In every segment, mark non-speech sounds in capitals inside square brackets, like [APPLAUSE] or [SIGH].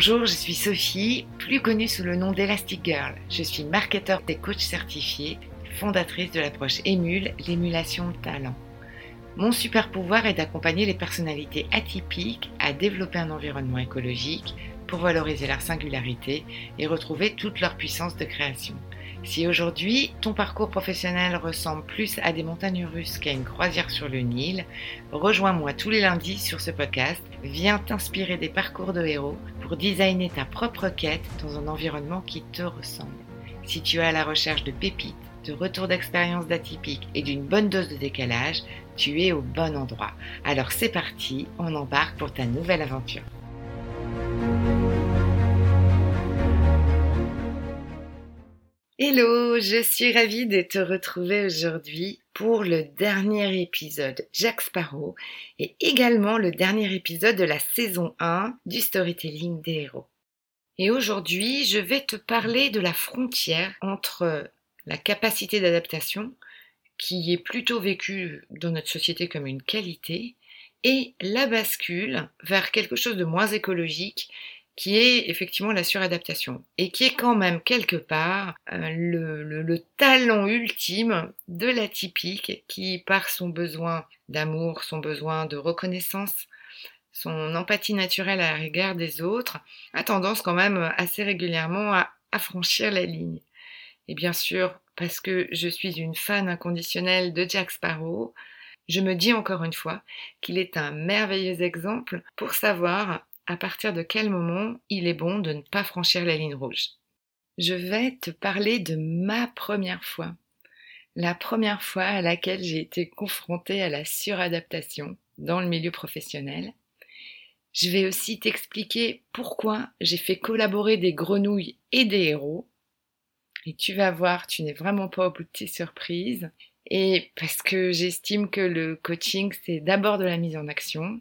Bonjour, je suis Sophie, plus connue sous le nom d'Elastic Girl. Je suis marketeur et coach certifié, fondatrice de l'approche Émule, l'émulation de talent. Mon super pouvoir est d'accompagner les personnalités atypiques à développer un environnement écologique pour valoriser leur singularité et retrouver toute leur puissance de création. Si aujourd'hui ton parcours professionnel ressemble plus à des montagnes russes qu'à une croisière sur le Nil, rejoins-moi tous les lundis sur ce podcast. Viens t'inspirer des parcours de héros pour designer ta propre quête dans un environnement qui te ressemble. Si tu es à la recherche de pépites, de retours d'expérience d'atypique et d'une bonne dose de décalage, tu es au bon endroit. Alors c'est parti, on embarque pour ta nouvelle aventure. Hello, je suis ravie de te retrouver aujourd'hui pour le dernier épisode Jack Sparrow et également le dernier épisode de la saison 1 du storytelling des héros. Et aujourd'hui, je vais te parler de la frontière entre la capacité d'adaptation, qui est plutôt vécue dans notre société comme une qualité, et la bascule vers quelque chose de moins écologique qui est effectivement la suradaptation et qui est quand même quelque part euh, le, talent ultime de l'atypique qui, par son besoin d'amour, son besoin de reconnaissance, son empathie naturelle à l'égard des autres, a tendance quand même assez régulièrement à, à franchir la ligne. Et bien sûr, parce que je suis une fan inconditionnelle de Jack Sparrow, je me dis encore une fois qu'il est un merveilleux exemple pour savoir à partir de quel moment il est bon de ne pas franchir la ligne rouge. Je vais te parler de ma première fois. La première fois à laquelle j'ai été confrontée à la suradaptation dans le milieu professionnel. Je vais aussi t'expliquer pourquoi j'ai fait collaborer des grenouilles et des héros. Et tu vas voir, tu n'es vraiment pas au bout de tes surprises. Et parce que j'estime que le coaching, c'est d'abord de la mise en action,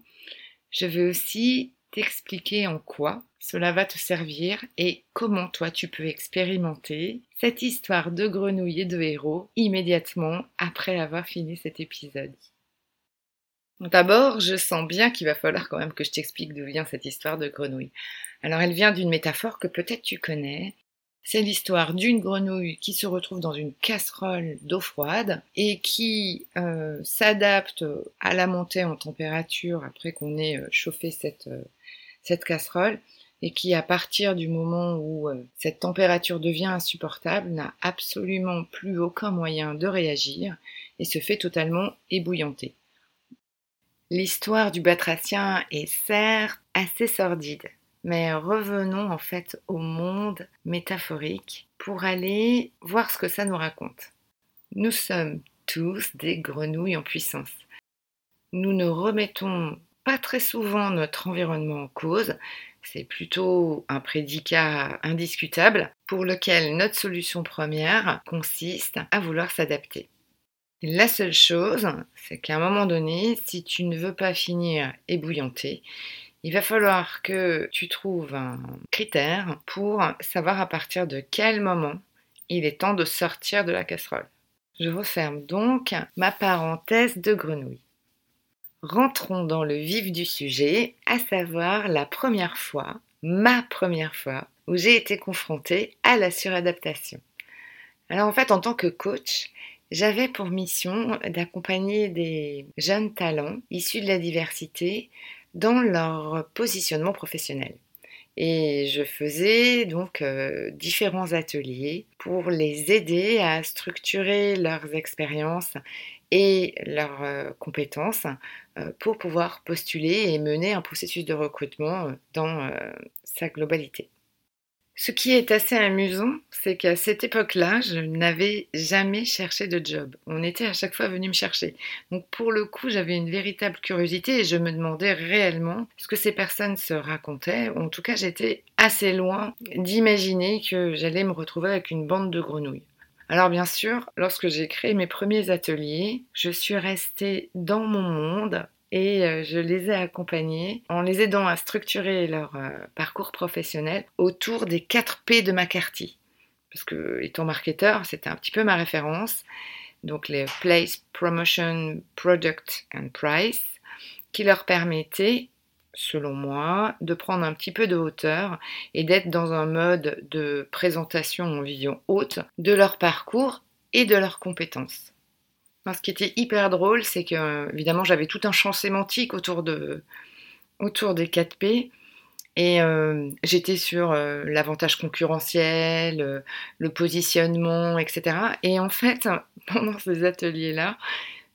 je vais aussi t'expliquer en quoi cela va te servir et comment toi tu peux expérimenter cette histoire de grenouille et de héros immédiatement après avoir fini cet épisode. D'abord, je sens bien qu'il va falloir quand même que je t'explique d'où vient cette histoire de grenouille. Alors elle vient d'une métaphore que peut-être tu connais. C'est l'histoire d'une grenouille qui se retrouve dans une casserole d'eau froide et qui euh, s'adapte à la montée en température après qu'on ait euh, chauffé cette, euh, cette casserole et qui, à partir du moment où euh, cette température devient insupportable, n'a absolument plus aucun moyen de réagir et se fait totalement ébouillanter. L'histoire du batracien est certes assez sordide, mais revenons en fait au monde métaphorique pour aller voir ce que ça nous raconte. Nous sommes tous des grenouilles en puissance. Nous ne remettons très souvent notre environnement en cause, c'est plutôt un prédicat indiscutable pour lequel notre solution première consiste à vouloir s'adapter. La seule chose, c'est qu'à un moment donné, si tu ne veux pas finir ébouillanté, il va falloir que tu trouves un critère pour savoir à partir de quel moment il est temps de sortir de la casserole. Je referme donc ma parenthèse de grenouille. Rentrons dans le vif du sujet, à savoir la première fois, ma première fois, où j'ai été confrontée à la suradaptation. Alors en fait, en tant que coach, j'avais pour mission d'accompagner des jeunes talents issus de la diversité dans leur positionnement professionnel. Et je faisais donc euh, différents ateliers pour les aider à structurer leurs expériences et leurs euh, compétences euh, pour pouvoir postuler et mener un processus de recrutement euh, dans sa globalité. Ce qui est assez amusant, c'est qu'à cette époque-là, je n'avais jamais cherché de job. On était à chaque fois venu me chercher. Donc pour le coup, j'avais une véritable curiosité et je me demandais réellement ce que ces personnes se racontaient. En tout cas, j'étais assez loin d'imaginer que j'allais me retrouver avec une bande de grenouilles. Alors bien sûr, lorsque j'ai créé mes premiers ateliers, je suis restée dans mon monde et euh, je les ai accompagnés en les aidant à structurer leur euh, parcours professionnel autour des 4 P de McCarthy. Parce que, étant marketeur, c'était un petit peu ma référence. Donc les Place, Promotion, Product and Price, qui leur permettaient selon moi, de prendre un petit peu de hauteur et d'être dans un mode de présentation en vision haute de leur parcours et de leurs compétences. ce qui était hyper drôle, c'est que évidemment j'avais tout un champ sémantique autour, de, autour des 4P. Et euh, j'étais sur euh, l'avantage concurrentiel, euh, le positionnement, etc. Et en fait, [LAUGHS] pendant ces ateliers-là,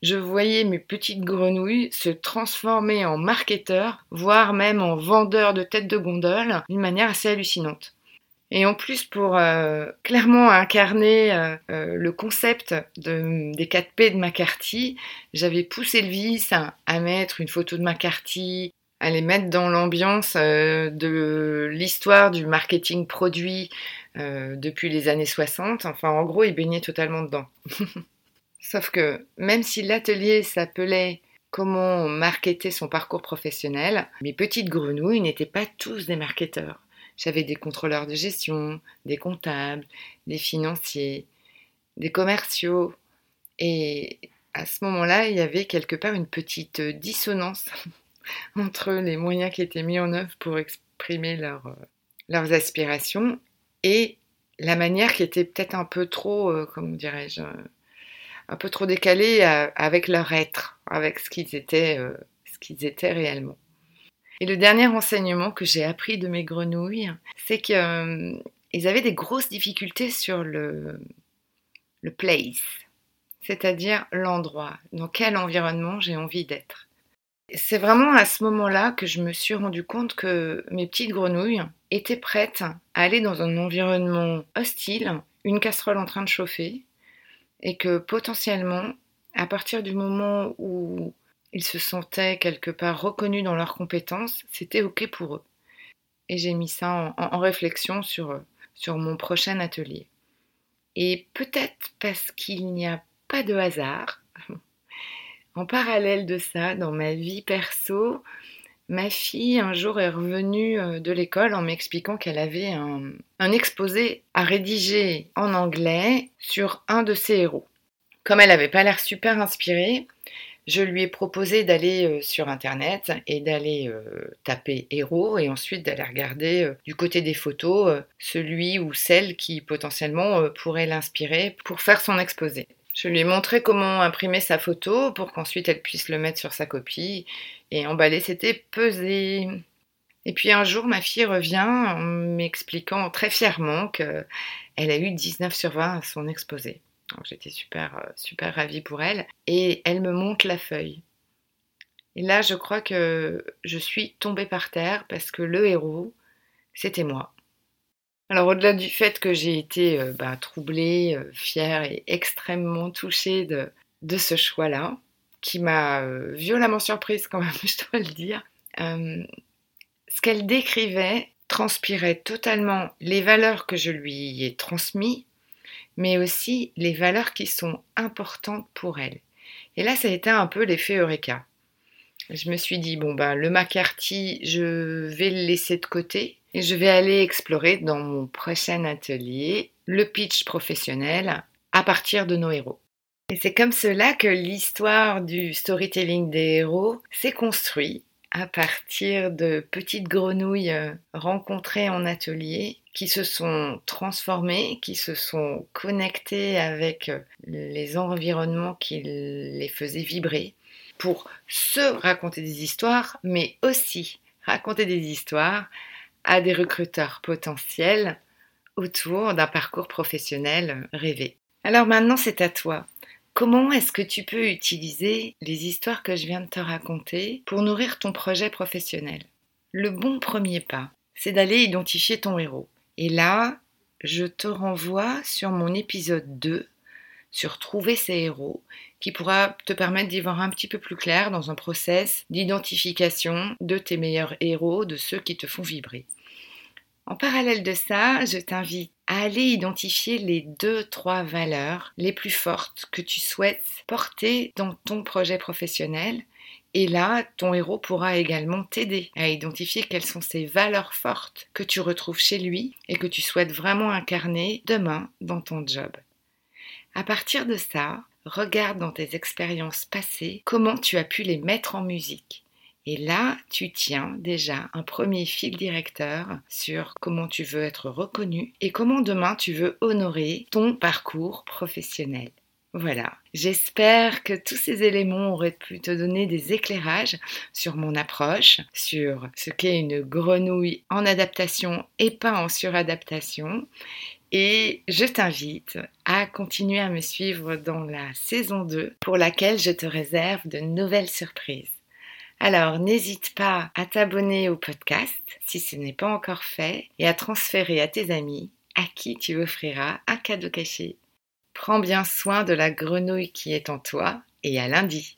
je voyais mes petites grenouilles se transformer en marketeurs, voire même en vendeurs de têtes de gondole, d'une manière assez hallucinante. Et en plus, pour euh, clairement incarner euh, euh, le concept des 4P de McCarthy, j'avais poussé le vice à, mettre une photo de McCarthy, à les mettre dans l'ambiance de l'histoire du marketing produit depuis les années 60. Enfin, en gros, il baignait totalement dedans. [LAUGHS] Sauf que même si l'atelier s'appelait Comment marketer son parcours professionnel, mes petites grenouilles n'étaient pas tous des marketeurs. J'avais des contrôleurs de gestion, des comptables, des financiers, des commerciaux. Et à ce moment-là, il y avait quelque part une petite dissonance [LAUGHS] entre les moyens qui étaient mis en œuvre pour exprimer leurs aspirations et la manière qui était peut-être un peu trop, euh, comment dirais-je, un peu trop décalés avec leur être, avec ce qu'ils étaient, euh, ce qu'ils étaient réellement. Et le dernier enseignement que j'ai appris de mes grenouilles, c'est qu'ils euh, avaient des grosses difficultés sur le, le place, c'est-à-dire l'endroit, dans quel environnement j'ai envie d'être. C'est vraiment à ce moment-là que je me suis rendu compte que mes petites grenouilles étaient prêtes à aller dans un environnement hostile, une casserole en train de chauffer, et que potentiellement, à partir du moment où ils se sentaient quelque part reconnus dans leurs compétences, c'était OK pour eux. Et j'ai mis ça en, réflexion sur, sur mon prochain atelier. Et peut-être parce qu'il n'y a pas de hasard, [LAUGHS] en parallèle de ça, dans ma vie perso, ma fille un jour est revenue euh, de l'école en m'expliquant qu'elle avait un, exposé à rédiger en anglais sur un de ses héros. Comme elle n'avait pas l'air super inspirée, je lui ai proposé d'aller euh, sur internet et d'aller euh, taper héros et ensuite d'aller regarder du côté des photos celui ou celle qui potentiellement pourrait l'inspirer pour faire son exposé. Je lui ai montré comment imprimer sa photo pour qu'ensuite elle puisse le mettre sur sa copie et emballer, c'était pesé. Et puis un jour, ma fille revient en m'expliquant très fièrement qu'elle a eu 19 sur 20 à son exposé. J'étais super, euh, super ravie pour elle. Et elle me montre la feuille. Et là, je crois que je suis tombée par terre parce que le héros, c'était moi. Alors au-delà du fait que j'ai été euh, bah, troublée, euh, fière et extrêmement touchée de, ce choix-là, qui m'a euh, violemment surprise quand même, [LAUGHS] je dois le dire, ce qu'elle décrivait transpirait totalement les valeurs que je lui ai transmises, mais aussi les valeurs qui sont importantes pour elle. Et là, ça a été un peu l'effet Eureka. Je me suis dit, bon, bah, le McCarthy, je vais le laisser de côté et je vais aller explorer dans mon prochain atelier le pitch professionnel à partir de nos héros. Et c'est comme cela que l'histoire du storytelling des héros s'est construite à partir de petites grenouilles euh, rencontrées en atelier qui se sont transformées, qui se sont connectées avec euh, les environnements qui les faisaient vibrer pour se raconter des histoires, mais aussi raconter des histoires à des recruteurs potentiels autour d'un parcours professionnel rêvé. Alors maintenant, c'est à toi. Comment est-ce que tu peux utiliser les histoires que je viens de te raconter pour nourrir ton projet professionnel? Le bon premier pas, c'est d'aller identifier ton héros. Et là, je te renvoie sur mon épisode 2 sur trouver ses héros, qui pourra te permettre d'y voir un petit peu plus clair dans un process d'identification de tes meilleurs héros, de ceux qui te font vibrer. En parallèle de ça, je t'invite à aller identifier les deux, trois valeurs les plus fortes que tu souhaites porter dans ton projet professionnel. Et là, ton héros pourra également t'aider à identifier quelles sont ces valeurs fortes que tu retrouves chez lui et que tu souhaites vraiment incarner demain dans ton job. À partir de ça, regarde dans tes expériences passées comment tu as pu les mettre en musique Et là, tu tiens déjà un premier fil directeur sur comment tu veux être reconnu et comment demain tu veux honorer ton parcours professionnel. Voilà, j'espère que tous ces éléments auraient pu te donner des éclairages sur mon approche, sur ce qu'est une grenouille en adaptation et pas en suradaptation. Et je t'invite à continuer à me suivre dans la saison 2 pour laquelle je te réserve de nouvelles surprises. Alors n'hésite pas à t'abonner au podcast si ce n'est pas encore fait et à transférer à tes amis à qui tu offriras un cadeau caché. Prends bien soin de la grenouille qui est en toi et à lundi.